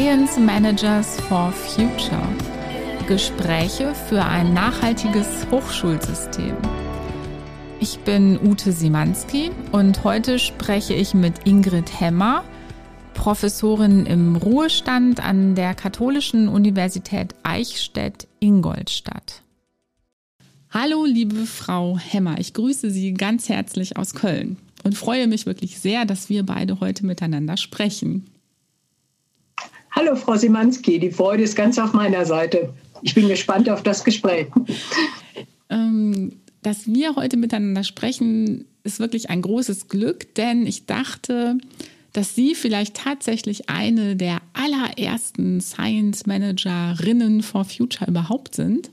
Science Managers for Future. Gespräche für ein nachhaltiges Hochschulsystem. Ich bin Ute Simanski und heute spreche ich mit Ingrid Hemmer, Professorin im Ruhestand an der Katholischen Universität Eichstätt-Ingolstadt. Hallo, liebe Frau Hemmer, ich grüße Sie ganz herzlich aus Köln und freue mich wirklich sehr, dass wir beide heute miteinander sprechen. Hallo, Frau Simanski, die Freude ist ganz auf meiner Seite. Ich bin gespannt auf das Gespräch. Ähm, dass wir heute miteinander sprechen, ist wirklich ein großes Glück, denn ich dachte, dass Sie vielleicht tatsächlich eine der allerersten Science Managerinnen for Future überhaupt sind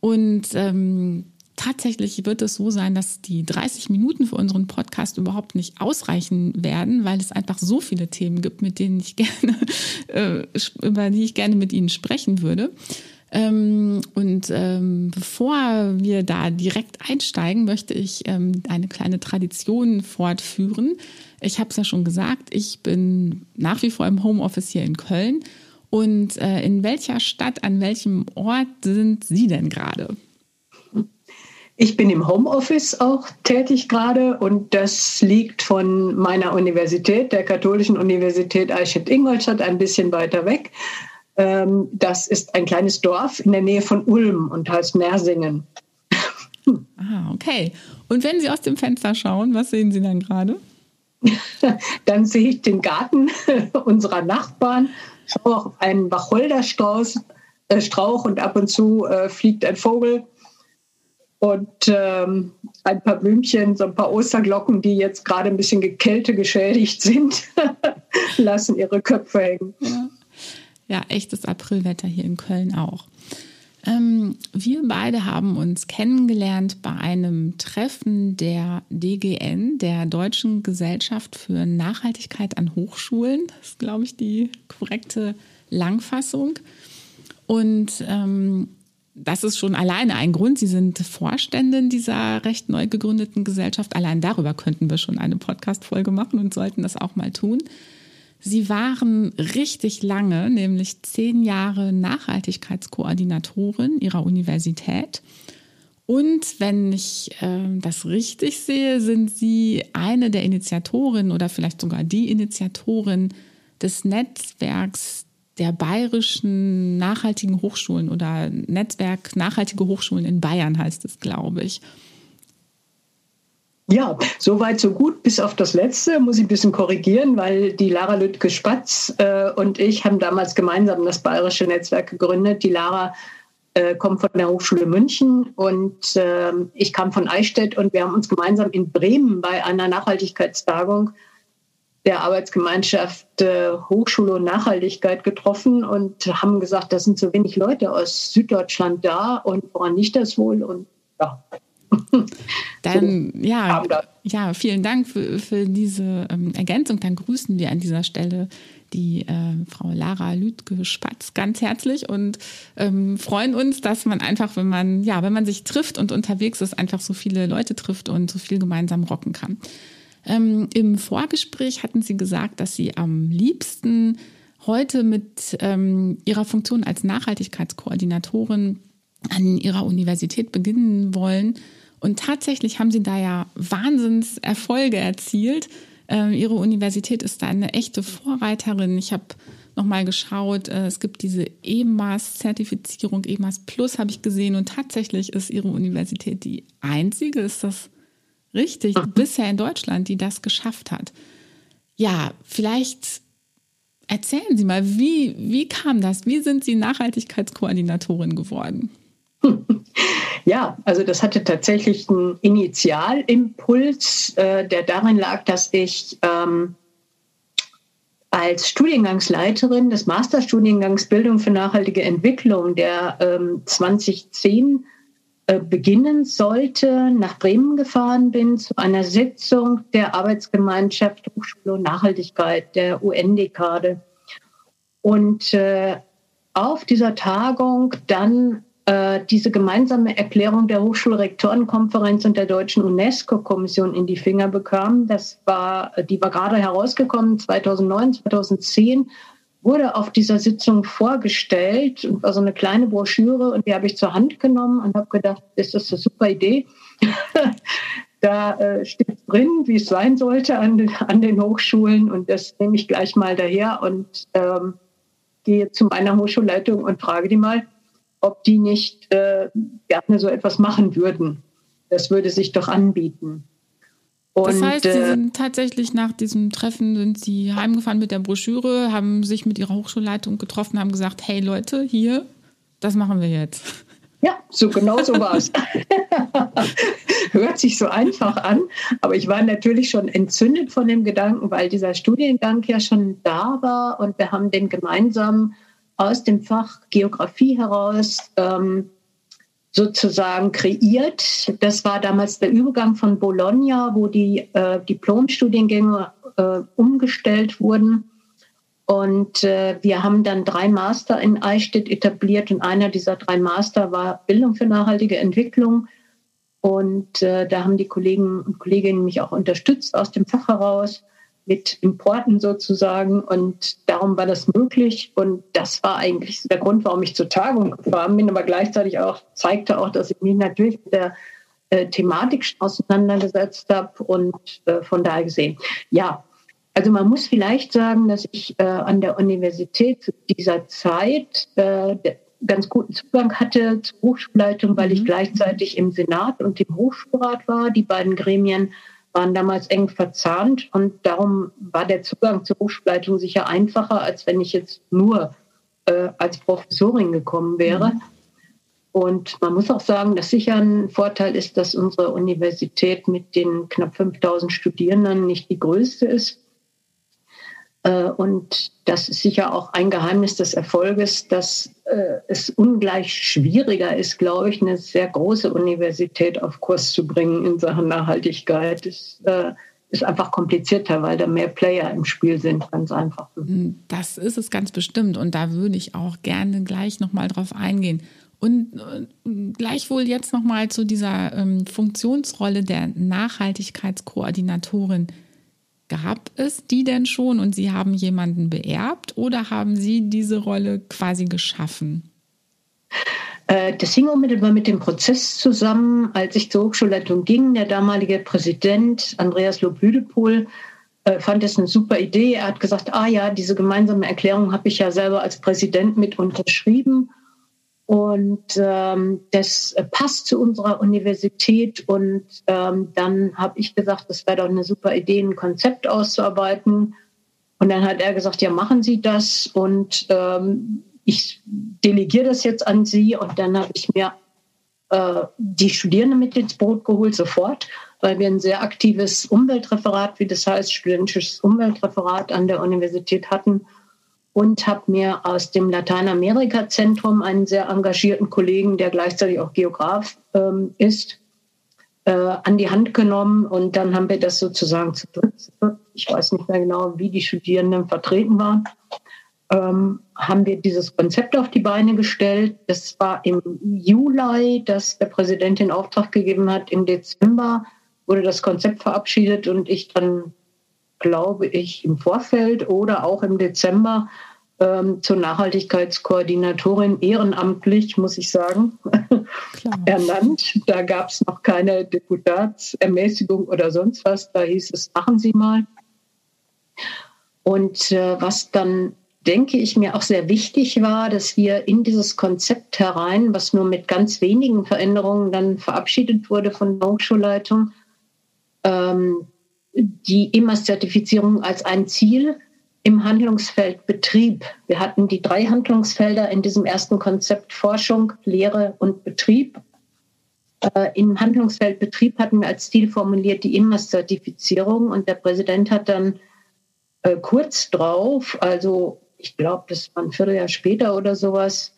und ähm, tatsächlich wird es so sein, dass die 30 Minuten für unseren Podcast überhaupt nicht ausreichen werden, weil es einfach so viele Themen gibt, mit denen ich gerne, äh, über die ich gerne mit Ihnen sprechen würde. Ähm, und ähm, bevor wir da direkt einsteigen, möchte ich ähm, eine kleine Tradition fortführen. Ich habe es ja schon gesagt, ich bin nach wie vor im Homeoffice hier in Köln und äh, in welcher Stadt, an welchem Ort sind Sie denn gerade? Ich bin im Homeoffice auch tätig gerade und das liegt von meiner Universität, der Katholischen Universität Eichstätt-Ingolstadt, ein bisschen weiter weg. Ähm, das ist ein kleines Dorf in der Nähe von Ulm und heißt Mersingen. Ah, okay. Und wenn Sie aus dem Fenster schauen, was sehen Sie dann gerade? Dann sehe ich den Garten unserer Nachbarn schaue auf einen Wacholderstrauch äh, Strauch und ab und zu äh, fliegt ein Vogel und ähm, ein paar Blümchen, so ein paar Osterglocken, die jetzt gerade ein bisschen Kälte geschädigt sind, lassen ihre Köpfe hängen. Ja. ja, echtes Aprilwetter hier in Köln auch. Ähm, wir beide haben uns kennengelernt bei einem Treffen der DGN, der Deutschen Gesellschaft für Nachhaltigkeit an Hochschulen. Das ist, glaube ich, die korrekte Langfassung. Und ähm, das ist schon alleine ein Grund. Sie sind Vorständin dieser recht neu gegründeten Gesellschaft. Allein darüber könnten wir schon eine Podcast-Folge machen und sollten das auch mal tun. Sie waren richtig lange, nämlich zehn Jahre Nachhaltigkeitskoordinatorin ihrer Universität. Und wenn ich äh, das richtig sehe, sind Sie eine der Initiatoren oder vielleicht sogar die Initiatorin des Netzwerks der bayerischen nachhaltigen Hochschulen oder Netzwerk nachhaltige Hochschulen in Bayern heißt es, glaube ich. Ja, soweit so gut. Bis auf das Letzte muss ich ein bisschen korrigieren, weil die Lara Lüttke-Spatz äh, und ich haben damals gemeinsam das Bayerische Netzwerk gegründet. Die Lara äh, kommt von der Hochschule München und äh, ich kam von Eichstätt und wir haben uns gemeinsam in Bremen bei einer Nachhaltigkeitstagung der Arbeitsgemeinschaft äh, Hochschule und Nachhaltigkeit getroffen und haben gesagt, das sind so wenig Leute aus Süddeutschland da und woran liegt das wohl? Und ja, Dann, ja, ja, vielen Dank für, für diese ähm, Ergänzung. Dann grüßen wir an dieser Stelle die äh, Frau Lara Lüdke-Spatz ganz herzlich und ähm, freuen uns, dass man einfach, wenn man, ja, wenn man sich trifft und unterwegs ist, einfach so viele Leute trifft und so viel gemeinsam rocken kann. Ähm, Im Vorgespräch hatten Sie gesagt, dass Sie am liebsten heute mit ähm, Ihrer Funktion als Nachhaltigkeitskoordinatorin an Ihrer Universität beginnen wollen. Und tatsächlich haben sie da ja Wahnsinnserfolge erzielt. Ähm, ihre Universität ist da eine echte Vorreiterin. Ich habe nochmal geschaut, äh, es gibt diese EMAS-Zertifizierung, EMAS Plus habe ich gesehen und tatsächlich ist ihre Universität die einzige, ist das richtig, mhm. bisher in Deutschland, die das geschafft hat. Ja, vielleicht erzählen Sie mal, wie, wie kam das? Wie sind Sie Nachhaltigkeitskoordinatorin geworden? Ja, also das hatte tatsächlich einen Initialimpuls, äh, der darin lag, dass ich ähm, als Studiengangsleiterin des Masterstudiengangs Bildung für nachhaltige Entwicklung, der ähm, 2010 äh, beginnen sollte, nach Bremen gefahren bin zu einer Sitzung der Arbeitsgemeinschaft Hochschule und Nachhaltigkeit, der UN-Dekade. Und äh, auf dieser Tagung dann äh, diese gemeinsame Erklärung der Hochschulrektorenkonferenz und der deutschen UNESCO-Kommission in die Finger bekam. Das war, die war gerade herausgekommen 2009, 2010 wurde auf dieser Sitzung vorgestellt und war so eine kleine Broschüre und die habe ich zur Hand genommen und habe gedacht, ist das eine super Idee. da äh, steht drin, wie es sein sollte an den, an den Hochschulen und das nehme ich gleich mal daher und ähm, gehe zu meiner Hochschulleitung und frage die mal, ob die nicht äh, gerne so etwas machen würden. Das würde sich doch anbieten. Das heißt, Sie äh, sind tatsächlich nach diesem Treffen sind Sie heimgefahren mit der Broschüre, haben sich mit Ihrer Hochschulleitung getroffen, haben gesagt, hey Leute, hier, das machen wir jetzt. Ja, so genau so war es. Hört sich so einfach an, aber ich war natürlich schon entzündet von dem Gedanken, weil dieser Studiengang ja schon da war und wir haben den gemeinsam aus dem Fach Geografie heraus ähm, sozusagen kreiert. Das war damals der Übergang von Bologna, wo die äh, Diplomstudiengänge äh, umgestellt wurden. Und äh, wir haben dann drei Master in Eichstätt etabliert und einer dieser drei Master war Bildung für nachhaltige Entwicklung. Und äh, da haben die Kollegen und Kolleginnen mich auch unterstützt aus dem Fach heraus mit Importen sozusagen. Und darum war das möglich. Und das war eigentlich der Grund, warum ich zur Tagung gefahren bin, aber gleichzeitig auch zeigte auch, dass ich mich natürlich mit der äh, Thematik auseinandergesetzt habe und äh, von daher gesehen. Ja, also man muss vielleicht sagen, dass ich äh, an der Universität zu dieser Zeit äh, ganz guten Zugang hatte zur Hochschulleitung, weil ich mhm. gleichzeitig im Senat und im Hochschulrat war. Die beiden Gremien waren damals eng verzahnt und darum war der Zugang zur Hochschulleitung sicher einfacher, als wenn ich jetzt nur äh, als Professorin gekommen wäre. Mhm. Und man muss auch sagen, dass sicher ein Vorteil ist, dass unsere Universität mit den knapp 5000 Studierenden nicht die größte ist. Äh, und das ist sicher auch ein Geheimnis des Erfolges, dass äh, es ungleich schwieriger ist, glaube ich, eine sehr große Universität auf Kurs zu bringen in Sachen Nachhaltigkeit. Das äh, ist einfach komplizierter, weil da mehr Player im Spiel sind, ganz einfach. Das ist es ganz bestimmt. Und da würde ich auch gerne gleich nochmal drauf eingehen. Und gleichwohl jetzt nochmal zu dieser ähm, Funktionsrolle der Nachhaltigkeitskoordinatorin. Gab es die denn schon und Sie haben jemanden beerbt oder haben Sie diese Rolle quasi geschaffen? Äh, das hing unmittelbar mit dem Prozess zusammen. Als ich zur Hochschulleitung ging, der damalige Präsident Andreas Lob-Lüdepohl äh, fand es eine super Idee. Er hat gesagt, ah ja, diese gemeinsame Erklärung habe ich ja selber als Präsident mit unterschrieben. Und ähm, das passt zu unserer Universität. Und ähm, dann habe ich gesagt, das wäre doch eine super Idee, ein Konzept auszuarbeiten. Und dann hat er gesagt, ja, machen Sie das. Und ähm, ich delegiere das jetzt an Sie. Und dann habe ich mir äh, die Studierenden mit ins Boot geholt, sofort, weil wir ein sehr aktives Umweltreferat, wie das heißt, studentisches Umweltreferat an der Universität hatten und habe mir aus dem Lateinamerika-Zentrum einen sehr engagierten Kollegen, der gleichzeitig auch Geograf ähm, ist, äh, an die Hand genommen. Und dann haben wir das sozusagen zu dritt, ich weiß nicht mehr genau, wie die Studierenden vertreten waren, ähm, haben wir dieses Konzept auf die Beine gestellt. Das war im Juli, dass der Präsident den Auftrag gegeben hat. Im Dezember wurde das Konzept verabschiedet und ich dann glaube ich, im Vorfeld oder auch im Dezember ähm, zur Nachhaltigkeitskoordinatorin ehrenamtlich, muss ich sagen, ernannt. Da gab es noch keine Deputatsermäßigung oder sonst was. Da hieß es, machen Sie mal. Und äh, was dann, denke ich, mir auch sehr wichtig war, dass wir in dieses Konzept herein, was nur mit ganz wenigen Veränderungen dann verabschiedet wurde von der Hochschulleitung, ähm, die EMAS-Zertifizierung als ein Ziel im Handlungsfeld Betrieb. Wir hatten die drei Handlungsfelder in diesem ersten Konzept Forschung, Lehre und Betrieb. Äh, Im Handlungsfeld Betrieb hatten wir als Ziel formuliert die EMAS-Zertifizierung und der Präsident hat dann äh, kurz drauf, also ich glaube, das war ein Vierteljahr später oder sowas,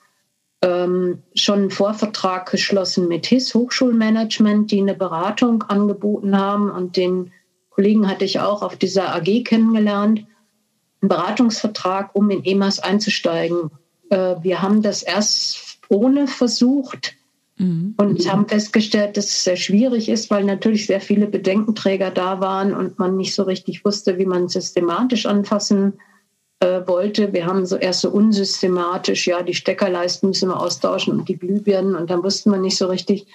ähm, schon einen Vorvertrag geschlossen mit HIS Hochschulmanagement, die eine Beratung angeboten haben und den Kollegen hatte ich auch auf dieser AG kennengelernt, einen Beratungsvertrag, um in EMAS einzusteigen. Äh, wir haben das erst ohne versucht mhm. und haben festgestellt, dass es sehr schwierig ist, weil natürlich sehr viele Bedenkenträger da waren und man nicht so richtig wusste, wie man systematisch anfassen äh, wollte. Wir haben so erst so unsystematisch, ja, die Steckerleisten müssen wir austauschen und die Glühbirnen und dann wussten wir nicht so richtig.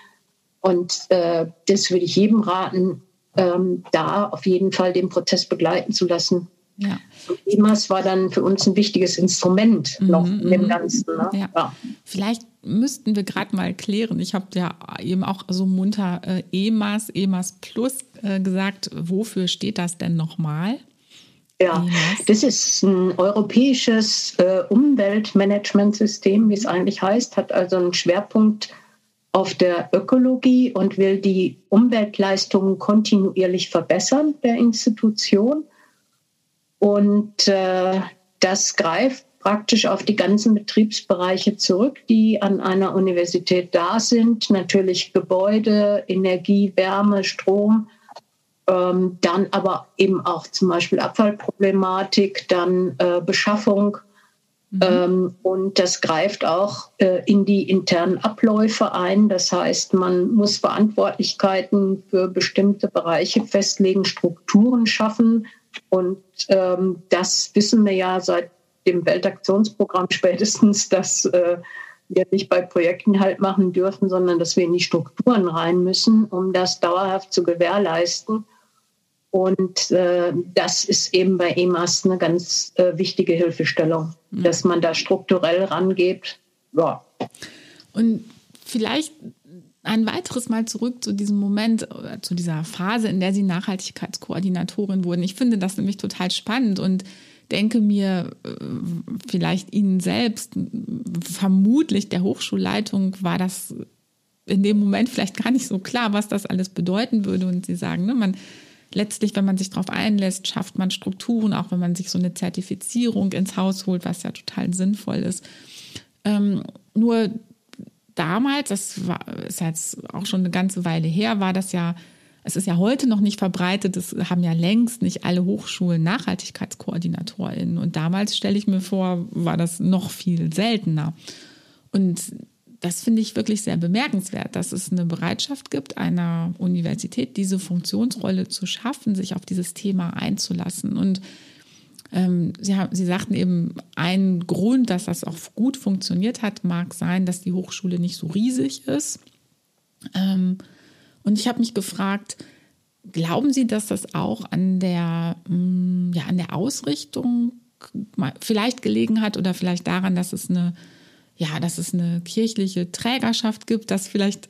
Und äh, das würde ich jedem raten, ähm, da auf jeden Fall den Prozess begleiten zu lassen. Ja. EMAS war dann für uns ein wichtiges Instrument mhm, noch in dem mhm. Ganzen. Ne? Ja. Ja. Vielleicht müssten wir gerade mal klären. Ich habe ja eben auch so munter äh, EMAS, EMAS Plus äh, gesagt. Wofür steht das denn nochmal? Ja, das ist ein europäisches äh, Umweltmanagementsystem, wie es eigentlich heißt, hat also einen Schwerpunkt auf der Ökologie und will die Umweltleistungen kontinuierlich verbessern der Institution. Und äh, das greift praktisch auf die ganzen Betriebsbereiche zurück, die an einer Universität da sind. Natürlich Gebäude, Energie, Wärme, Strom, ähm, dann aber eben auch zum Beispiel Abfallproblematik, dann äh, Beschaffung. Mhm. Ähm, und das greift auch äh, in die internen Abläufe ein. Das heißt, man muss Verantwortlichkeiten für bestimmte Bereiche festlegen, Strukturen schaffen. Und ähm, das wissen wir ja seit dem Weltaktionsprogramm spätestens, dass äh, wir nicht bei Projekten halt machen dürfen, sondern dass wir in die Strukturen rein müssen, um das dauerhaft zu gewährleisten. Und äh, das ist eben bei EMAS eine ganz äh, wichtige Hilfestellung, mhm. dass man da strukturell rangeht. Ja. Und vielleicht ein weiteres Mal zurück zu diesem Moment, zu dieser Phase, in der Sie Nachhaltigkeitskoordinatorin wurden. Ich finde das nämlich total spannend und denke mir, äh, vielleicht Ihnen selbst, vermutlich der Hochschulleitung war das in dem Moment vielleicht gar nicht so klar, was das alles bedeuten würde. Und Sie sagen, ne, man letztlich, wenn man sich darauf einlässt, schafft man Strukturen, auch wenn man sich so eine Zertifizierung ins Haus holt, was ja total sinnvoll ist. Ähm, nur damals, das war, ist jetzt auch schon eine ganze Weile her, war das ja, es ist ja heute noch nicht verbreitet, es haben ja längst nicht alle Hochschulen NachhaltigkeitskoordinatorInnen. Und damals, stelle ich mir vor, war das noch viel seltener. Und das finde ich wirklich sehr bemerkenswert, dass es eine Bereitschaft gibt, einer Universität diese Funktionsrolle zu schaffen, sich auf dieses Thema einzulassen. Und ähm, Sie, haben, Sie sagten eben, ein Grund, dass das auch gut funktioniert hat, mag sein, dass die Hochschule nicht so riesig ist. Ähm, und ich habe mich gefragt, glauben Sie, dass das auch an der, mh, mm, ja, an der Ausrichtung vielleicht gelegen hat oder vielleicht daran, dass es eine ja, dass es eine kirchliche Trägerschaft gibt, dass vielleicht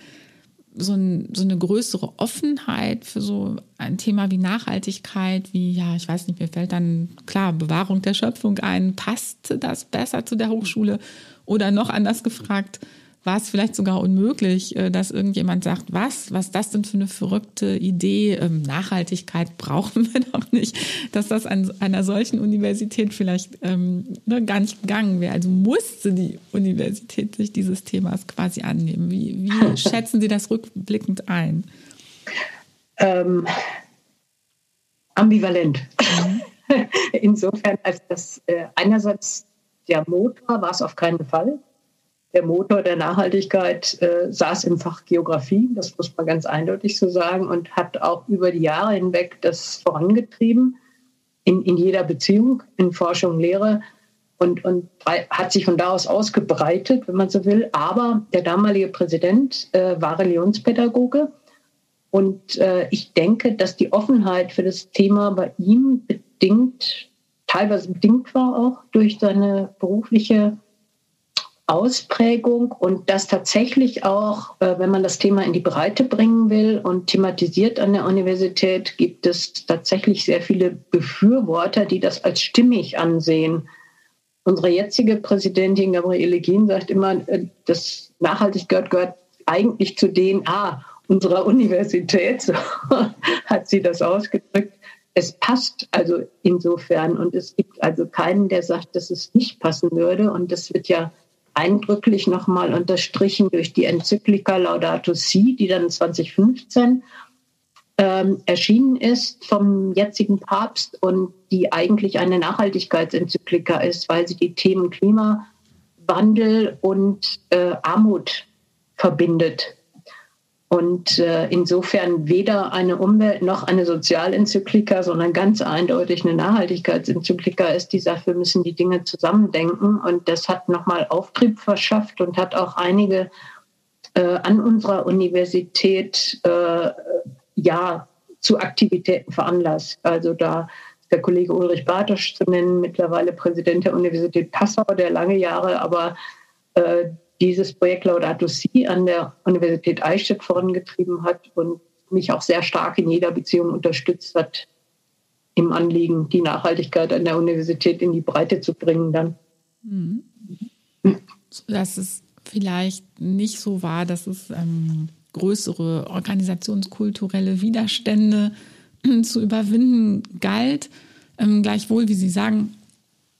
so, ein, so eine größere Offenheit für so ein Thema wie Nachhaltigkeit, wie, ja, ich weiß nicht, mir fällt dann klar Bewahrung der Schöpfung ein. Passt das besser zu der Hochschule? Oder noch anders gefragt, war es vielleicht sogar unmöglich, äh, dass irgendjemand sagt, was, was das denn für eine verrückte Idee, ähm, Nachhaltigkeit brauchen wir doch nicht, dass das an einer solchen Universität vielleicht ähm, ne, gar nicht gegangen wäre. Also musste die Universität sich dieses Themas quasi annehmen. Wie, wie schätzen Sie das rückblickend ein? Ähm, ambivalent. Mhm. Insofern, als das äh, einerseits der Motor war es auf keinen Fall der Motor der Nachhaltigkeit äh, saß im Fach Geografie, das muss man ganz eindeutig so sagen, und hat auch über die Jahre hinweg das vorangetrieben, in, in jeder Beziehung, in Forschung, Lehre und, und hat sich von da aus ausgebreitet, wenn man so will. Aber der damalige Präsident äh, war Religionspädagoge und äh, ich denke, dass die Offenheit für das Thema bei ihm bedingt, teilweise bedingt war auch durch seine berufliche Ausprägung und das tatsächlich auch, äh, wenn man das Thema in die Breite bringen will und thematisiert an der Universität, gibt es tatsächlich sehr viele Befürworter, die das als stimmig ansehen. Unsere jetzige Präsidentin Gabriele Gien sagt immer, äh, das Nachhaltigkeit gehört eigentlich zu DNA unserer Universität, so hat sie das ausgedrückt. Es passt also insofern und es gibt also keinen, der sagt, dass es nicht passen würde und das wird ja eindrücklich nochmal unterstrichen durch die Enzyklika Laudato Si, die dann 2015 ähm, erschienen ist vom jetzigen Papst und die eigentlich eine Nachhaltigkeitsenzyklika ist, weil sie die Themen Klimawandel und äh, Armut verbindet. Und äh, insofern weder eine Umwelt- noch eine Sozialenzyklika, sondern ganz eindeutig eine Nachhaltigkeitsenzyklika ist. Die sagt, wir müssen die Dinge zusammendenken. Und das hat nochmal Auftrieb verschafft und hat auch einige äh, an unserer Universität äh, ja zu Aktivitäten veranlasst. Also da ist der Kollege Ulrich Bartosch zu nennen, mittlerweile Präsident der Universität Passau, der lange Jahre aber äh, dieses Projekt Laudato Si an der Universität Eichstätt vorangetrieben hat und mich auch sehr stark in jeder Beziehung unterstützt hat, im Anliegen, die Nachhaltigkeit an der Universität in die Breite zu bringen dann. Mhm. Dass es vielleicht nicht so war, dass es ähm, größere organisationskulturelle Widerstände zu überwinden galt. Ähm, gleichwohl, wie Sie sagen,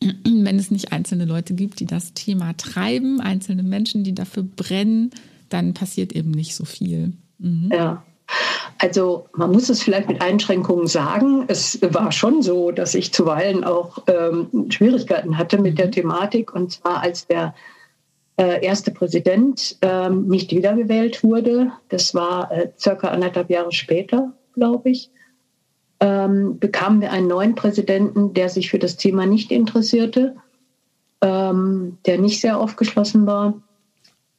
wenn es nicht einzelne Leute gibt, die das Thema treiben, einzelne Menschen, die dafür brennen, dann passiert eben nicht so viel. Mhm. Ja. Also man muss es vielleicht mit Einschränkungen sagen. Es war schon so, dass ich zuweilen auch ähm, Schwierigkeiten hatte mit der mhm. Thematik. Und zwar als der äh, erste Präsident ähm, nicht wiedergewählt wurde. Das war äh, circa anderthalb Jahre später, glaube ich ähm, bekamen wir einen neuen Präsidenten, der sich für das Thema nicht interessierte, ähm, der nicht sehr aufgeschlossen war.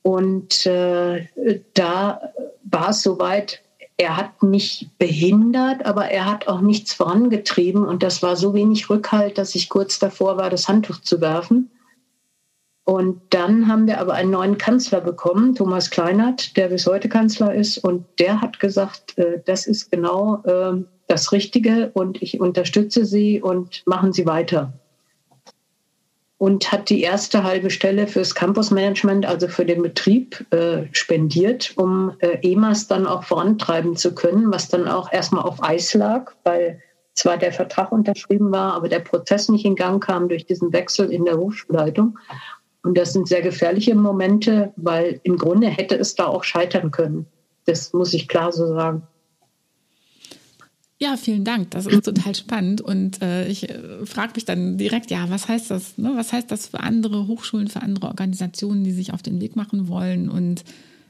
Und äh, da war es soweit, er hat nicht behindert, aber er hat auch nichts vorangetrieben. Und das war so wenig Rückhalt, dass ich kurz davor war, das Handtuch zu werfen. Und dann haben wir aber einen neuen Kanzler bekommen, Thomas Kleinert, der bis heute Kanzler ist. Und der hat gesagt, äh, das ist genau äh, das Richtige und ich unterstütze Sie und machen Sie weiter. Und hat die erste halbe Stelle fürs Campusmanagement, also für den Betrieb, äh, spendiert, um äh, EMAS dann auch vorantreiben zu können, was dann auch erstmal auf Eis lag, weil zwar der Vertrag unterschrieben war, aber der Prozess nicht in Gang kam durch diesen Wechsel in der Hochschulleitung. Und das sind sehr gefährliche Momente, weil im Grunde hätte es da auch scheitern können. Das muss ich klar so sagen. Ja, vielen Dank. Das ist total spannend. Und äh, ich äh, frage mich dann direkt, ja, was heißt das? Ne? Was heißt das für andere Hochschulen, für andere Organisationen, die sich auf den Weg machen wollen? Und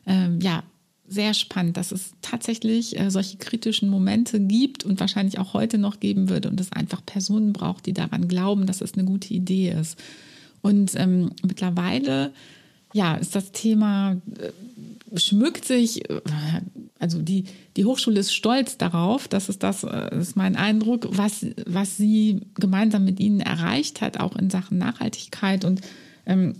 ähm, ja, sehr spannend, dass es tatsächlich äh, solche kritischen Momente gibt und wahrscheinlich auch heute noch geben würde und es einfach Personen braucht, die daran glauben, dass es eine gute Idee ist. Und ähm, mittlerweile ja, ist das Thema, äh, schmückt sich, äh, also die, die Hochschule ist stolz darauf, das ist das, das äh, ist mein Eindruck, was, was sie gemeinsam mit ihnen erreicht hat, auch in Sachen Nachhaltigkeit. Und ähm,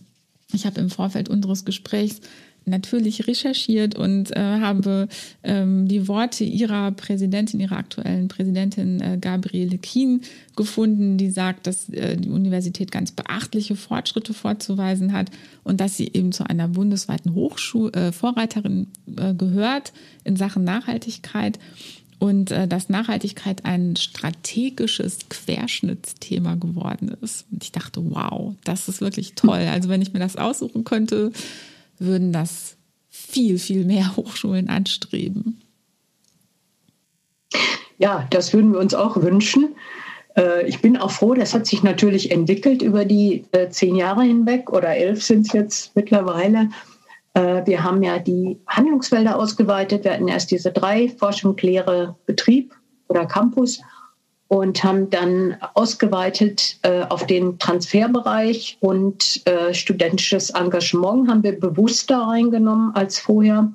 ich habe im Vorfeld unseres Gesprächs natürlich recherchiert und äh, habe ähm, die Worte ihrer Präsidentin, ihrer aktuellen Präsidentin äh, Gabriele Kien gefunden, die sagt, dass äh, die Universität ganz beachtliche Fortschritte vorzuweisen hat und dass sie eben zu einer bundesweiten Hochschul äh, Vorreiterin äh, gehört in Sachen Nachhaltigkeit und äh, dass Nachhaltigkeit ein strategisches Querschnittsthema geworden ist. Und ich dachte, wow, das ist wirklich toll. Also wenn ich mir das aussuchen könnte, würden das viel, viel mehr Hochschulen anstreben. Ja, das würden wir uns auch wünschen. Äh, ich bin auch froh, das hat sich natürlich entwickelt über die äh, zehn Jahre hinweg oder elf sind es jetzt mittlerweile. Äh, wir haben ja die Handlungsfelder ausgeweitet. Wir hatten erst diese drei, Forschung, Lehre, Betrieb oder Campus und haben dann ausgeweitet äh, auf den Transferbereich und äh, studentisches Engagement haben wir bewusster reingenommen als vorher.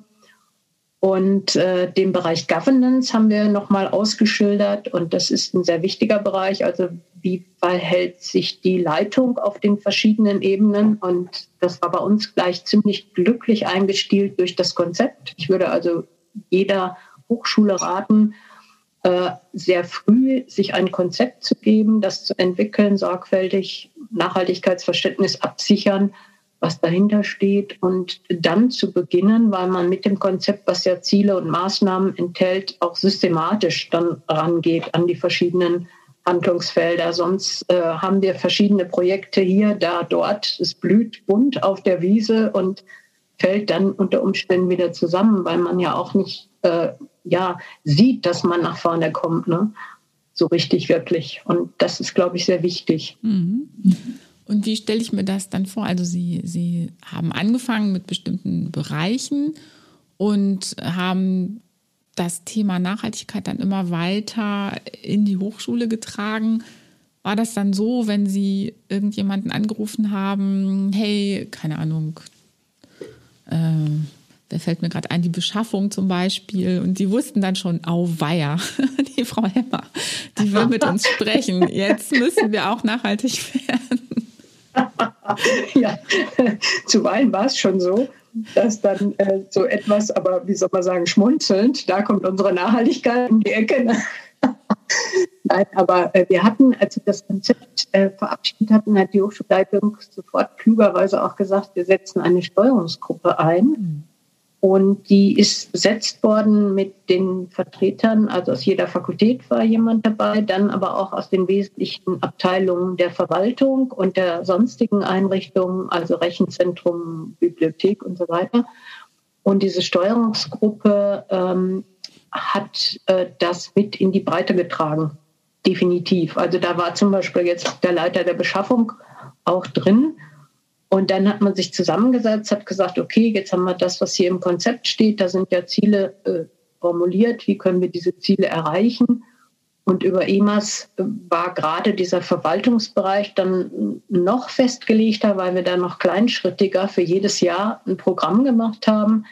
Und äh, den Bereich Governance haben wir nochmal ausgeschildert und das ist ein sehr wichtiger Bereich. Also wie verhält sich die Leitung auf den verschiedenen Ebenen? Und das war bei uns gleich ziemlich glücklich eingestielt durch das Konzept. Ich würde also jeder Hochschule raten, sehr früh sich ein Konzept zu geben, das zu entwickeln, sorgfältig Nachhaltigkeitsverständnis absichern, was dahinter steht und dann zu beginnen, weil man mit dem Konzept, was ja Ziele und Maßnahmen enthält, auch systematisch dann rangeht an die verschiedenen Handlungsfelder. Sonst äh, haben wir verschiedene Projekte hier, da, dort. Es blüht bunt auf der Wiese und fällt dann unter Umständen wieder zusammen, weil man ja auch nicht äh, ja, sieht, dass man nach vorne kommt, ne? so richtig wirklich. Und das ist, glaube ich, sehr wichtig. Mhm. Und wie stelle ich mir das dann vor? Also Sie, Sie haben angefangen mit bestimmten Bereichen und haben das Thema Nachhaltigkeit dann immer weiter in die Hochschule getragen. War das dann so, wenn Sie irgendjemanden angerufen haben, hey, keine Ahnung, äh, wer fällt mir gerade ein, die Beschaffung zum Beispiel, und Sie wussten dann schon, auweia, die Frau Hemmer, die will mit uns sprechen, jetzt müssen wir auch nachhaltig werden. ja, zuweilen war es schon so, dass dann äh, so etwas, aber wie soll man sagen, schmunzelnd, da kommt unsere Nachhaltigkeit um die Ecke. Ne? Nein, aber äh, wir hatten, als wir das Konzept äh, verabschiedet hatten, hat die Hochschulleitung sofort klugerweise auch gesagt, wir setzen eine Steuerungsgruppe ein. Und die ist besetzt worden mit den Vertretern, also aus jeder Fakultät war jemand dabei, dann aber auch aus den wesentlichen Abteilungen der Verwaltung und der sonstigen Einrichtungen, also Rechenzentrum, Bibliothek und so weiter. Und diese Steuerungsgruppe ähm, hat äh, das mit in die Breite getragen, definitiv. Also da war zum Beispiel jetzt der Leiter der Beschaffung auch drin und dann hat man sich zusammengesetzt, hat gesagt, okay, jetzt haben wir das, was hier im Konzept steht, da sind ja Ziele äh, formuliert, wie können wir diese Ziele erreichen? Und über EMAS äh, war gerade dieser Verwaltungsbereich dann noch festgelegter, weil wir da noch kleinschrittiger für jedes Jahr ein Programm gemacht haben.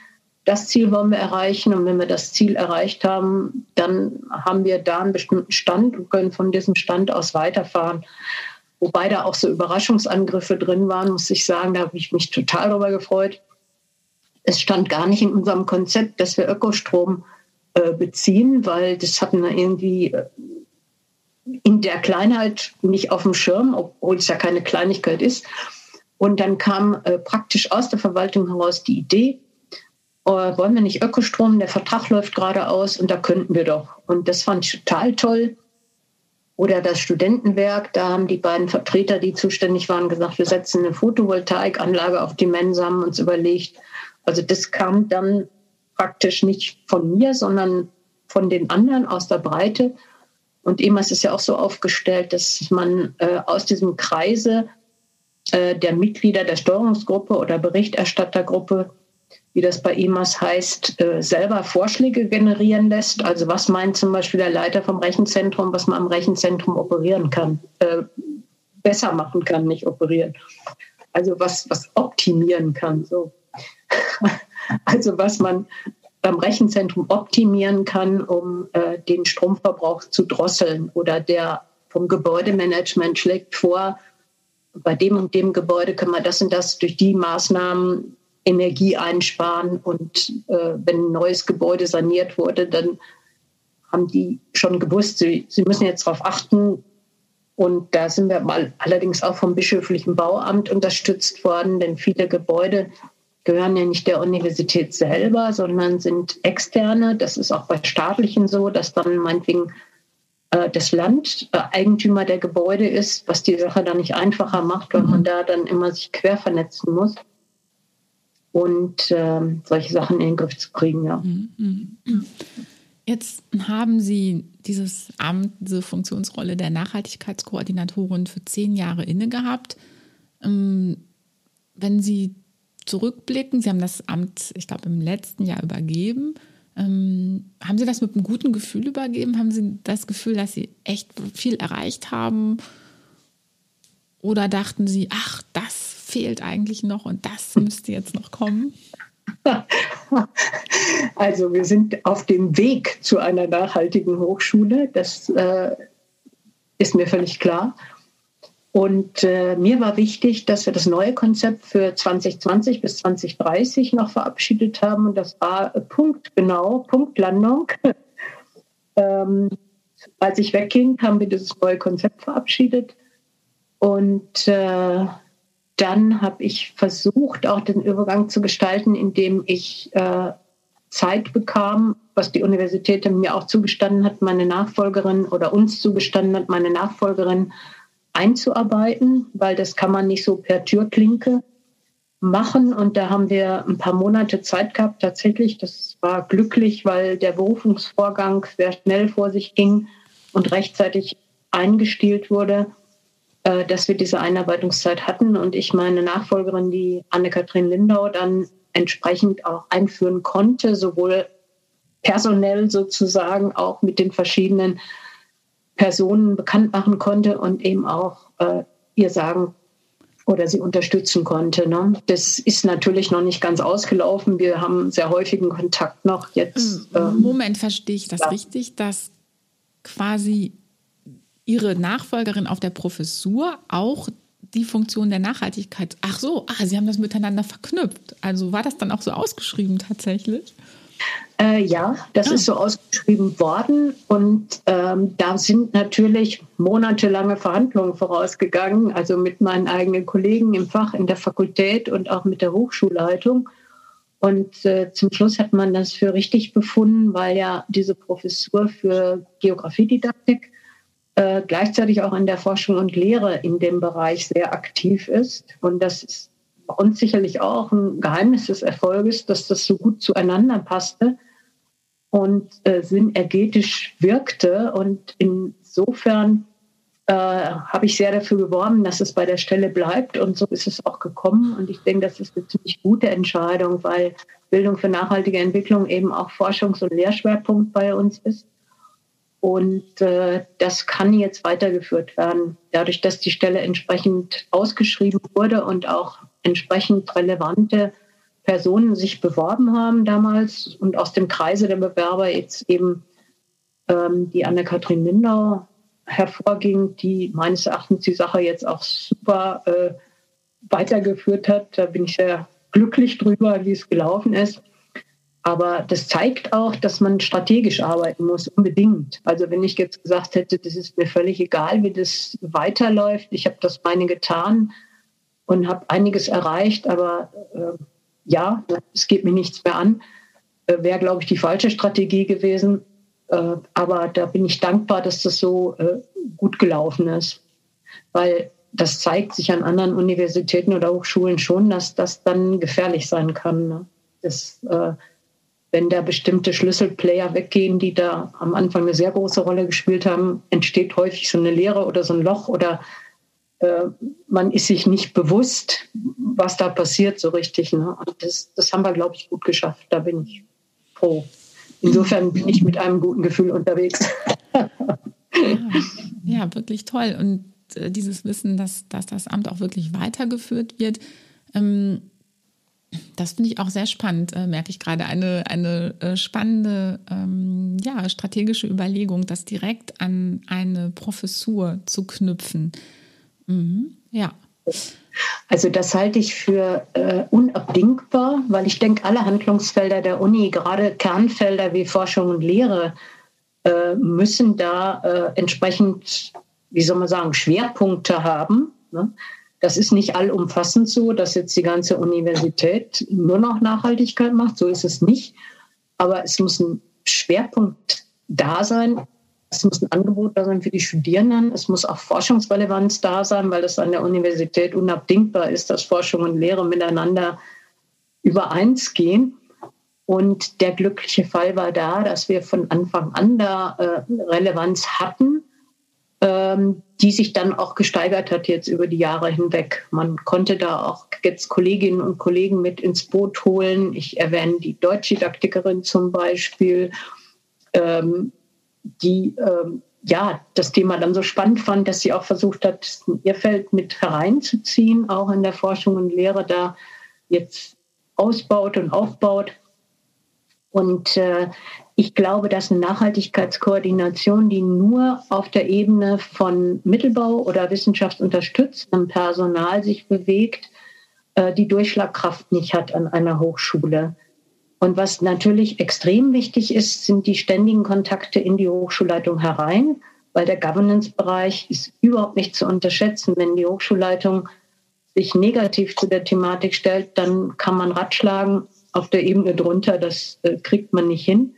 Das Ziel wollen wir erreichen und wenn wir das Ziel erreicht haben, dann haben wir da einen bestimmten Stand und können von diesem Stand aus weiterfahren. Wobei da auch so Überraschungsangriffe drin waren, muss ich sagen, da habe ich mich total darüber gefreut. Es stand gar nicht in unserem Konzept, dass wir Ökostrom äh, beziehen, weil das hatten wir irgendwie äh, in der Kleinheit nicht auf dem Schirm, obwohl es ja keine Kleinigkeit ist. Und dann kam äh, praktisch aus der Verwaltung heraus die Idee, äh, wollen wir nicht Ökostrom, der Vertrag läuft gerade aus und da könnten wir doch. Und das fand ich total toll. Oder das Studentenwerk, da haben die beiden Vertreter, die zuständig waren, gesagt, wir setzen eine Photovoltaikanlage auf die Mensa, haben uns überlegt. Also das kam dann praktisch nicht von mir, sondern von den anderen aus der Breite. Und EMAS ist ja auch so aufgestellt, dass man äh, aus diesem Kreise äh, der Mitglieder der Steuerungsgruppe oder Berichterstattergruppe wie das bei EMAS heißt, äh, selber Vorschläge generieren lässt. Also was meint zum Beispiel der Leiter vom Rechenzentrum, was man am Rechenzentrum operieren kann, äh, besser machen kann, nicht operieren. Also was, was optimieren kann. So. Also was man beim Rechenzentrum optimieren kann, um äh, den Stromverbrauch zu drosseln. Oder der vom Gebäudemanagement schlägt vor, bei dem und dem Gebäude können wir das und das durch die Maßnahmen Energie einsparen. Und äh, wenn ein neues Gebäude saniert wurde, dann haben die schon gewusst, sie, sie müssen jetzt darauf achten. Und da sind wir mal allerdings auch vom bischöflichen Bauamt unterstützt worden, denn viele Gebäude gehören ja nicht der Universität selber, sondern sind externe. Das ist auch bei staatlichen so, dass dann meinetwegen äh, das Land äh, Eigentümer der Gebäude ist, was die Sache dann nicht einfacher macht, weil man da dann immer sich quer vernetzen muss und äh, solche Sachen in den Griff zu kriegen. Ja. Mhm, mhm. Jetzt haben Sie dieses Amt, diese Funktionsrolle der Nachhaltigkeitskoordinatorin für zehn Jahre inne gehabt. Ähm, wenn Sie zurückblicken, Sie haben das Amt, ich glaube, im letzten Jahr übergeben. Ähm, haben Sie das mit einem guten Gefühl übergeben? Haben Sie das Gefühl, dass Sie echt viel erreicht haben? Oder dachten Sie, ach, das fehlt eigentlich noch und das müsste jetzt noch kommen? Also wir sind auf dem Weg zu einer nachhaltigen Hochschule. Das äh, ist mir völlig klar. Und äh, mir war wichtig, dass wir das neue Konzept für 2020 bis 2030 noch verabschiedet haben. Und das war punktgenau, Punktlandung. ähm, als ich wegging, haben wir dieses neue Konzept verabschiedet. Und äh, dann habe ich versucht, auch den Übergang zu gestalten, indem ich äh, Zeit bekam, was die Universität mir auch zugestanden hat, meine Nachfolgerin oder uns zugestanden hat, meine Nachfolgerin einzuarbeiten, weil das kann man nicht so per Türklinke machen. Und da haben wir ein paar Monate Zeit gehabt. Tatsächlich, das war glücklich, weil der Berufungsvorgang sehr schnell vor sich ging und rechtzeitig eingestielt wurde. Äh, dass wir diese Einarbeitungszeit hatten und ich meine Nachfolgerin, die Anne-Kathrin Lindau, dann entsprechend auch einführen konnte, sowohl personell sozusagen auch mit den verschiedenen Personen bekannt machen konnte und eben auch äh, ihr sagen oder sie unterstützen konnte. Ne? Das ist natürlich noch nicht ganz ausgelaufen. Wir haben sehr häufigen Kontakt noch jetzt. Ähm, Moment, verstehe ich das ja. richtig, dass quasi Ihre Nachfolgerin auf der Professur auch die Funktion der Nachhaltigkeit. Ach so, ah, Sie haben das miteinander verknüpft. Also war das dann auch so ausgeschrieben tatsächlich? Äh, ja, das ja. ist so ausgeschrieben worden und ähm, da sind natürlich monatelange Verhandlungen vorausgegangen, also mit meinen eigenen Kollegen im Fach, in der Fakultät und auch mit der Hochschulleitung. Und äh, zum Schluss hat man das für richtig befunden, weil ja diese Professur für Geografiedidaktik äh, gleichzeitig auch in der Forschung und Lehre in dem Bereich sehr aktiv ist. Und das ist bei uns sicherlich auch ein Geheimnis des Erfolges, dass das so gut zueinander passte und äh, synergetisch wirkte. Und insofern äh, habe ich sehr dafür geworben, dass es bei der Stelle bleibt. Und so ist es auch gekommen. Und ich denke, das ist eine ziemlich gute Entscheidung, weil Bildung für nachhaltige Entwicklung eben auch Forschungs- und Lehrschwerpunkt bei uns ist. Und äh, das kann jetzt weitergeführt werden, dadurch, dass die Stelle entsprechend ausgeschrieben wurde und auch entsprechend relevante Personen sich beworben haben damals und aus dem Kreise der Bewerber jetzt eben ähm, die Anne-Kathrin Lindau hervorging, die meines Erachtens die Sache jetzt auch super äh, weitergeführt hat. Da bin ich sehr glücklich drüber, wie es gelaufen ist. Aber das zeigt auch, dass man strategisch arbeiten muss, unbedingt. Also wenn ich jetzt gesagt hätte, das ist mir völlig egal, wie das weiterläuft, ich habe das meine getan und habe einiges erreicht, aber äh, ja, es geht mir nichts mehr an, äh, wäre, glaube ich, die falsche Strategie gewesen. Äh, aber da bin ich dankbar, dass das so äh, gut gelaufen ist, weil das zeigt sich an anderen Universitäten oder Hochschulen schon, dass das dann gefährlich sein kann. Ne? Das, äh, wenn da bestimmte Schlüsselplayer weggehen, die da am Anfang eine sehr große Rolle gespielt haben, entsteht häufig so eine Leere oder so ein Loch oder äh, man ist sich nicht bewusst, was da passiert so richtig. Ne? Und das, das haben wir, glaube ich, gut geschafft. Da bin ich froh. Insofern bin ich mit einem guten Gefühl unterwegs. ja, ja, wirklich toll. Und äh, dieses Wissen, dass, dass das Amt auch wirklich weitergeführt wird, ähm, das finde ich auch sehr spannend, äh, merke ich gerade. Eine, eine äh, spannende ähm, ja, strategische Überlegung, das direkt an eine Professur zu knüpfen. Mhm. Ja. Also das halte ich für äh, unabdingbar, weil ich denke, alle Handlungsfelder der Uni, gerade Kernfelder wie Forschung und Lehre, äh, müssen da äh, entsprechend, wie soll man sagen, Schwerpunkte haben. Ne? Das ist nicht allumfassend so, dass jetzt die ganze Universität nur noch Nachhaltigkeit macht. So ist es nicht. Aber es muss ein Schwerpunkt da sein. Es muss ein Angebot da sein für die Studierenden. Es muss auch Forschungsrelevanz da sein, weil es an der Universität unabdingbar ist, dass Forschung und Lehre miteinander übereins gehen. Und der glückliche Fall war da, dass wir von Anfang an da äh, Relevanz hatten die sich dann auch gesteigert hat jetzt über die Jahre hinweg. Man konnte da auch jetzt Kolleginnen und Kollegen mit ins Boot holen. Ich erwähne die Deutschdidaktikerin zum Beispiel, ähm, die ähm, ja das Thema dann so spannend fand, dass sie auch versucht hat, ihr Feld mit hereinzuziehen, auch in der Forschung und Lehre da jetzt ausbaut und aufbaut. Und äh, ich glaube, dass eine Nachhaltigkeitskoordination, die nur auf der Ebene von Mittelbau oder wissenschaftsunterstützendem Personal sich bewegt, äh, die Durchschlagkraft nicht hat an einer Hochschule. Und was natürlich extrem wichtig ist, sind die ständigen Kontakte in die Hochschulleitung herein, weil der Governance-Bereich ist überhaupt nicht zu unterschätzen. Wenn die Hochschulleitung sich negativ zu der Thematik stellt, dann kann man ratschlagen auf der Ebene drunter, das äh, kriegt man nicht hin.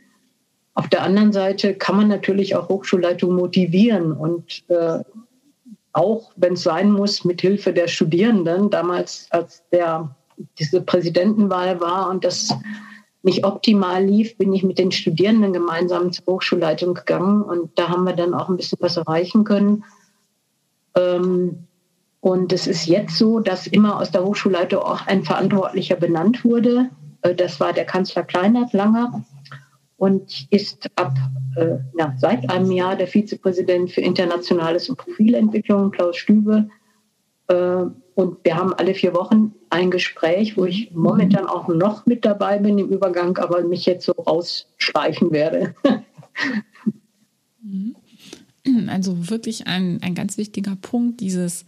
Auf der anderen Seite kann man natürlich auch Hochschulleitungen motivieren und äh, auch, wenn es sein muss, mit Hilfe der Studierenden. Damals, als der, diese Präsidentenwahl war und das nicht optimal lief, bin ich mit den Studierenden gemeinsam zur Hochschulleitung gegangen und da haben wir dann auch ein bisschen was erreichen können. Ähm, und es ist jetzt so, dass immer aus der Hochschulleitung auch ein Verantwortlicher benannt wurde Äh, das war der Kanzler Kleinert Langer und ist ab äh, ja, seit einem Jahr der Vizepräsident für Internationales und Profilentwicklung, Klaus Stübe. Äh, und wir haben alle vier Wochen ein Gespräch, wo ich momentan auch noch mit dabei bin im Übergang, aber mich jetzt so rausschleichen werde. Also wirklich ein, ein ganz wichtiger Punkt, dieses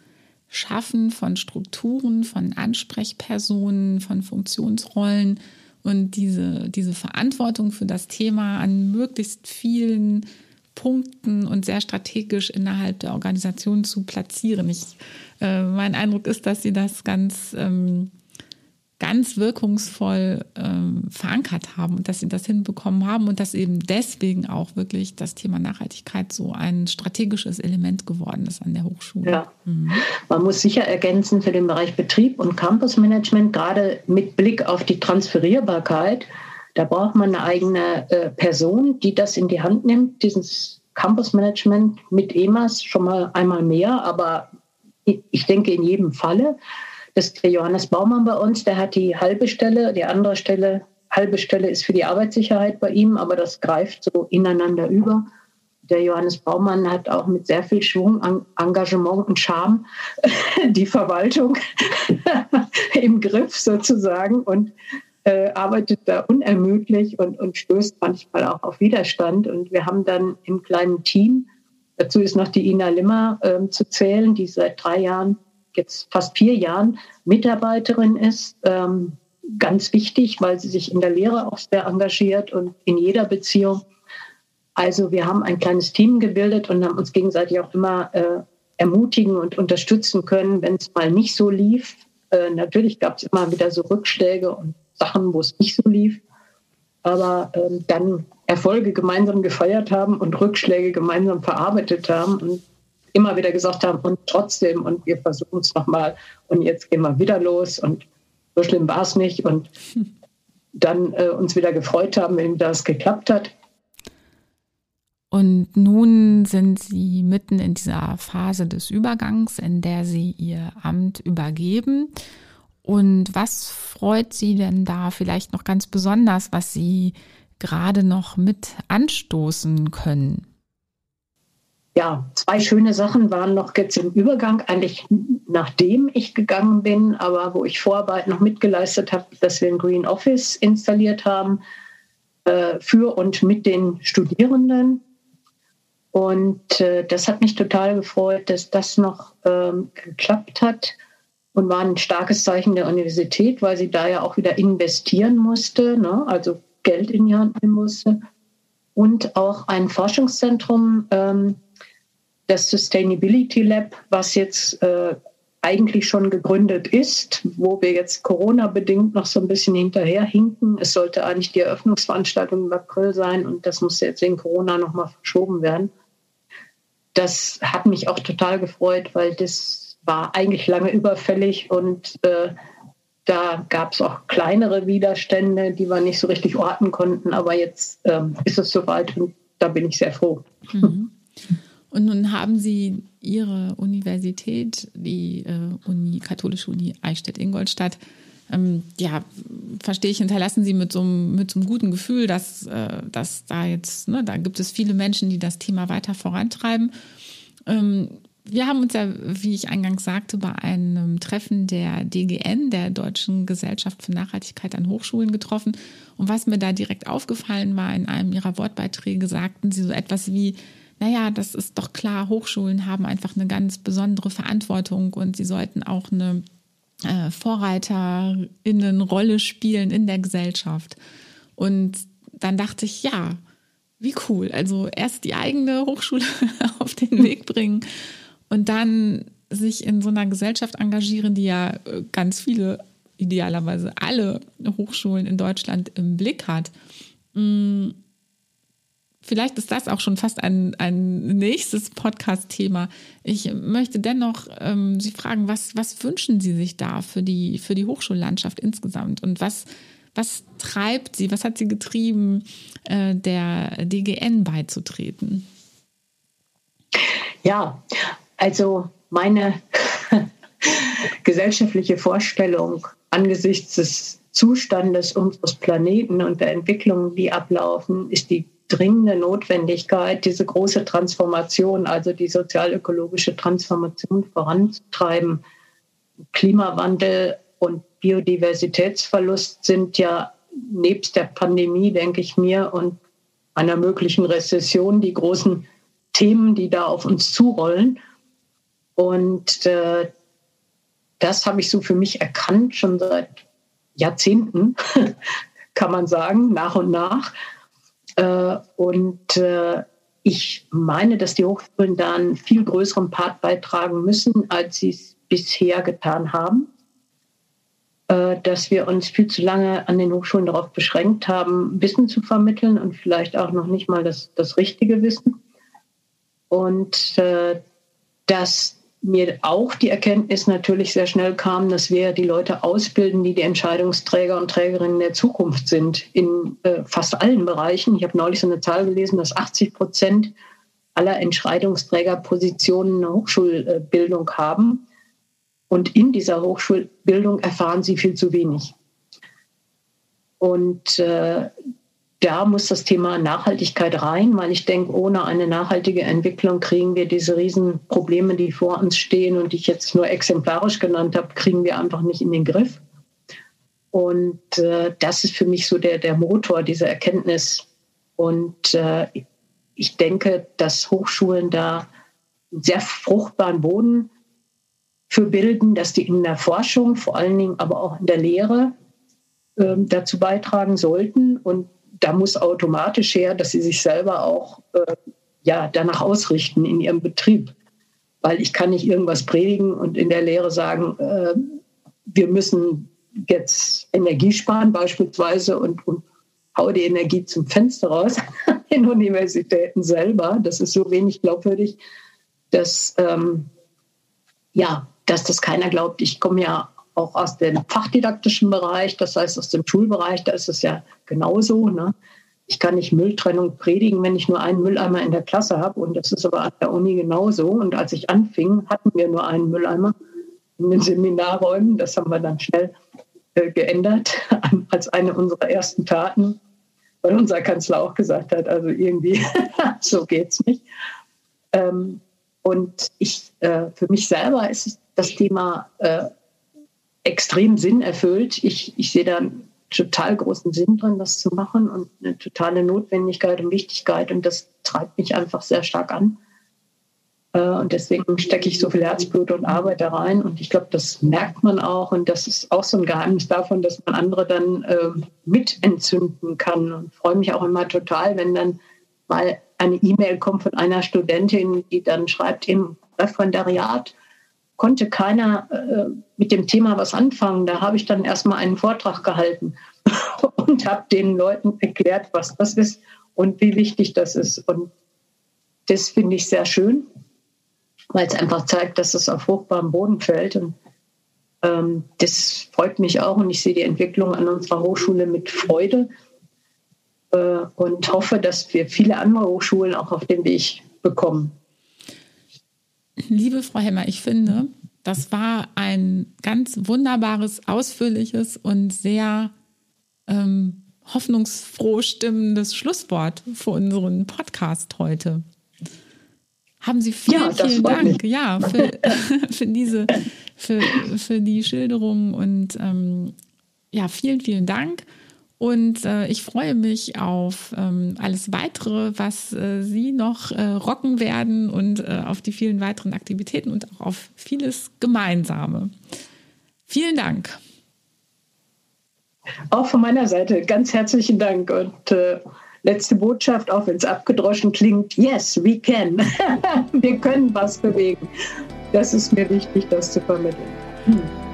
Schaffen von Strukturen, von Ansprechpersonen, von Funktionsrollen und diese, diese Verantwortung für das Thema an möglichst vielen Punkten und sehr strategisch innerhalb der Organisation zu platzieren. Ich, äh, mein Eindruck ist, dass Sie das ganz ähm, ganz wirkungsvoll ähm, verankert haben und dass sie das hinbekommen haben und dass eben deswegen auch wirklich das Thema Nachhaltigkeit so ein strategisches Element geworden ist an der Hochschule. Ja. Mhm. Man muss sicher ergänzen für den Bereich Betrieb und Campusmanagement, gerade mit Blick auf die Transferierbarkeit. Da braucht man eine eigene äh, Person, die das in die Hand nimmt, dieses Campusmanagement mit EMAS schon mal einmal mehr, aber ich denke in jedem Falle. Ist der Johannes Baumann bei uns, der hat die halbe Stelle, die andere Stelle, halbe Stelle ist für die Arbeitssicherheit bei ihm, aber das greift so ineinander über. Der Johannes Baumann hat auch mit sehr viel Schwung, Engagement und Charme die Verwaltung im Griff sozusagen und äh, arbeitet da unermüdlich und, und stößt manchmal auch auf Widerstand. Und wir haben dann im kleinen Team, dazu ist noch die Ina Limmer äh, zu zählen, die seit drei Jahren jetzt fast vier Jahren Mitarbeiterin ist. Ähm, ganz wichtig, weil sie sich in der Lehre auch sehr engagiert und in jeder Beziehung. Also wir haben ein kleines Team gebildet und haben uns gegenseitig auch immer äh, ermutigen und unterstützen können, wenn es mal nicht so lief. Äh, natürlich gab es immer wieder so Rückschläge und Sachen, wo es nicht so lief. Aber äh, dann Erfolge gemeinsam gefeiert haben und Rückschläge gemeinsam verarbeitet haben. Und immer wieder gesagt haben und trotzdem und wir versuchen es nochmal und jetzt gehen wir wieder los und so schlimm war es nicht und dann äh, uns wieder gefreut haben, wenn das geklappt hat. Und nun sind Sie mitten in dieser Phase des Übergangs, in der Sie Ihr Amt übergeben. Und was freut Sie denn da vielleicht noch ganz besonders, was Sie gerade noch mit anstoßen können? Ja, zwei schöne Sachen waren noch jetzt im Übergang, eigentlich nachdem ich gegangen bin, aber wo ich Vorarbeit noch mitgeleistet habe, dass wir ein Green Office installiert haben äh, für und mit den Studierenden. Und äh, das hat mich total gefreut, dass das noch ähm, geklappt hat und war ein starkes Zeichen der Universität, weil sie da ja auch wieder investieren musste, ne? also Geld in die Hand nehmen musste. Und auch ein Forschungszentrum ähm, das Sustainability Lab, was jetzt äh, eigentlich schon gegründet ist, wo wir jetzt Corona-bedingt noch so ein bisschen hinterherhinken. Es sollte eigentlich die Eröffnungsveranstaltung im April sein und das muss jetzt wegen Corona nochmal verschoben werden. Das hat mich auch total gefreut, weil das war eigentlich lange überfällig und äh, da gab es auch kleinere Widerstände, die wir nicht so richtig orten konnten. Aber jetzt ähm, ist es soweit und da bin ich sehr froh. Mhm. Und nun haben Sie Ihre Universität, die äh, Uni, Katholische Uni Eichstätt-Ingolstadt, ähm, ja, verstehe ich, hinterlassen Sie mit so einem, mit so einem guten Gefühl, dass, äh, dass da jetzt, ne, da gibt es viele Menschen, die das Thema weiter vorantreiben. Ähm, wir haben uns ja, wie ich eingangs sagte, bei einem Treffen der DGN, der Deutschen Gesellschaft für Nachhaltigkeit an Hochschulen getroffen. Und was mir da direkt aufgefallen war, in einem Ihrer Wortbeiträge sagten Sie so etwas wie, naja, das ist doch klar, Hochschulen haben einfach eine ganz besondere Verantwortung und sie sollten auch eine äh, Vorreiterinnenrolle spielen in der Gesellschaft. Und dann dachte ich, ja, wie cool. Also erst die eigene Hochschule auf den Weg bringen und dann sich in so einer Gesellschaft engagieren, die ja äh, ganz viele, idealerweise alle Hochschulen in Deutschland im Blick hat. Mm, vielleicht ist das auch schon fast ein, ein nächstes Podcast-Thema. Ich möchte dennoch ähm, Sie fragen, was, was wünschen Sie sich da für die, für die Hochschullandschaft insgesamt? Und was, was treibt Sie, was hat Sie getrieben, äh, der DGN beizutreten? Ja, also meine gesellschaftliche Vorstellung angesichts des Zustandes unseres Planeten und der Entwicklungen, die ablaufen, ist die dringende Notwendigkeit, diese große Transformation, also die sozialökologische Transformation voranzutreiben. Klimawandel und Biodiversitätsverlust sind ja nebst der Pandemie, denke ich mir, und einer möglichen Rezession die großen Themen, die da auf uns zurollen. Und äh, das habe ich so für mich erkannt, schon seit Jahrzehnten, kann man sagen, nach und nach. Äh, und äh, ich meine, dass die Hochschulen da einen viel größeren Part beitragen müssen, als sie es bisher getan haben. Äh, dass wir uns viel zu lange an den Hochschulen darauf beschränkt haben, Wissen zu vermitteln und vielleicht auch noch nicht mal das, das richtige Wissen. Und dass mir auch die Erkenntnis natürlich sehr schnell kam, dass wir die Leute ausbilden, die die Entscheidungsträger und Trägerinnen der Zukunft sind, in äh, fast allen Bereichen. Ich habe neulich so eine Zahl gelesen, dass 80 Prozent aller Entscheidungsträgerpositionen eine Hochschulbildung haben. Und in dieser Hochschulbildung erfahren sie viel zu wenig. Und äh, da muss das Thema Nachhaltigkeit rein, weil ich denke, ohne eine nachhaltige Entwicklung kriegen wir diese Riesenprobleme, die vor uns stehen und die ich jetzt nur exemplarisch genannt habe, kriegen wir einfach nicht in den Griff. Und äh, das ist für mich so der, der Motor dieser Erkenntnis. Und äh, ich denke, dass Hochschulen da einen sehr fruchtbaren Boden für bilden, dass die in der Forschung, vor allen Dingen aber auch in der Lehre, äh, dazu beitragen sollten. Und da muss automatisch her, dass sie sich selber auch äh, ja, danach ausrichten in ihrem Betrieb. Weil ich kann nicht irgendwas predigen und in der Lehre sagen, äh, wir müssen jetzt Energie sparen beispielsweise und, und hau die Energie zum Fenster raus in Universitäten selber. Das ist so wenig glaubwürdig, dass, ähm, ja, dass das keiner glaubt. Ich komme ja auch aus dem fachdidaktischen Bereich, das heißt aus dem Schulbereich, da ist es ja genauso. Ne? Ich kann nicht Mülltrennung predigen, wenn ich nur einen Mülleimer in der Klasse habe. Und das ist aber an der Uni genauso. Und als ich anfing, hatten wir nur einen Mülleimer in den Seminarräumen. Das haben wir dann schnell äh, geändert als eine unserer ersten Taten, weil unser Kanzler auch gesagt hat, also irgendwie so geht's nicht. Ähm, und ich, äh, für mich selber ist das Thema äh, extrem Sinn erfüllt. Ich, ich sehe da einen total großen Sinn drin, das zu machen und eine totale Notwendigkeit und Wichtigkeit. Und das treibt mich einfach sehr stark an. Äh, und deswegen stecke ich so viel Herzblut und Arbeit da rein. Und ich glaube, das merkt man auch. Und das ist auch so ein Geheimnis davon, dass man andere dann äh, mit entzünden kann. Und freue mich auch immer total, wenn dann mal eine E-Mail kommt von einer Studentin, die dann schreibt im Referendariat, konnte keiner äh, mit dem Thema was anfangen. Da habe ich dann erstmal einen Vortrag gehalten und habe den Leuten erklärt, was das ist und wie wichtig das ist. Und das finde ich sehr schön, weil es einfach zeigt, dass es auf fruchtbarem Boden fällt. Und ähm, das freut mich auch und ich sehe die Entwicklung an unserer Hochschule mit Freude äh, und hoffe, dass wir viele andere Hochschulen auch auf den Weg bekommen. Liebe Frau Hemmer, ich finde, das war ein ganz wunderbares, ausführliches und sehr ähm, hoffnungsfroh stimmendes Schlusswort für unseren Podcast heute. Haben Sie vielen, ja, vielen Dank ja, für, für, diese, für, für die Schilderung und ähm, ja, vielen, vielen Dank. Und äh, ich freue mich auf ähm, alles weitere, was äh, Sie noch äh, rocken werden und äh, auf die vielen weiteren Aktivitäten und auch auf vieles Gemeinsame. Vielen Dank. Auch von meiner Seite ganz herzlichen Dank und äh, letzte Botschaft, auch wenn es abgedroschen klingt, yes, we can. Wir können was bewegen. Das ist mir wichtig, das zu vermitteln. Hm.